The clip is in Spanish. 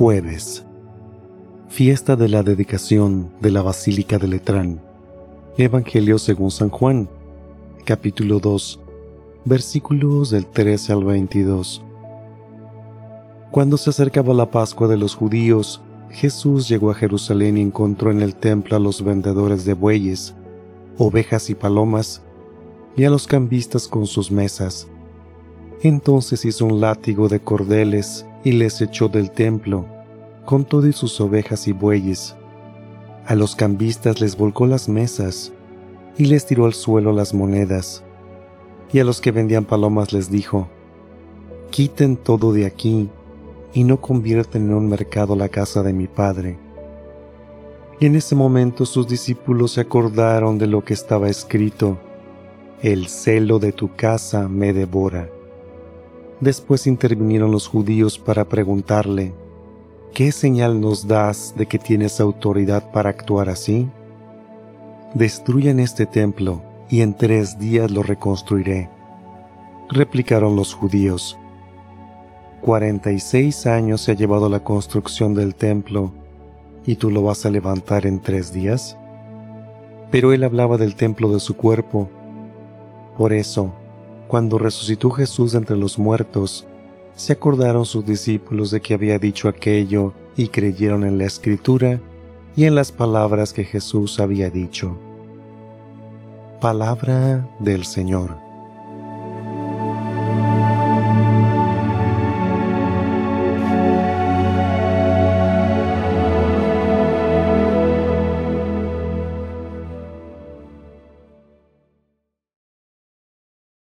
Jueves. Fiesta de la dedicación de la Basílica de Letrán. Evangelio según San Juan, capítulo 2, versículos del 13 al 22. Cuando se acercaba la Pascua de los judíos, Jesús llegó a Jerusalén y encontró en el templo a los vendedores de bueyes, ovejas y palomas, y a los cambistas con sus mesas. Entonces hizo un látigo de cordeles y les echó del templo, con todo sus ovejas y bueyes. A los cambistas les volcó las mesas y les tiró al suelo las monedas. Y a los que vendían palomas les dijo, Quiten todo de aquí y no convierten en un mercado la casa de mi padre. Y en ese momento sus discípulos se acordaron de lo que estaba escrito, El celo de tu casa me devora. Después intervinieron los judíos para preguntarle, ¿qué señal nos das de que tienes autoridad para actuar así? Destruyan este templo y en tres días lo reconstruiré. Replicaron los judíos, Cuarenta y seis años se ha llevado la construcción del templo, ¿y tú lo vas a levantar en tres días? Pero él hablaba del templo de su cuerpo. Por eso, cuando resucitó Jesús entre los muertos, se acordaron sus discípulos de que había dicho aquello y creyeron en la escritura y en las palabras que Jesús había dicho. Palabra del Señor.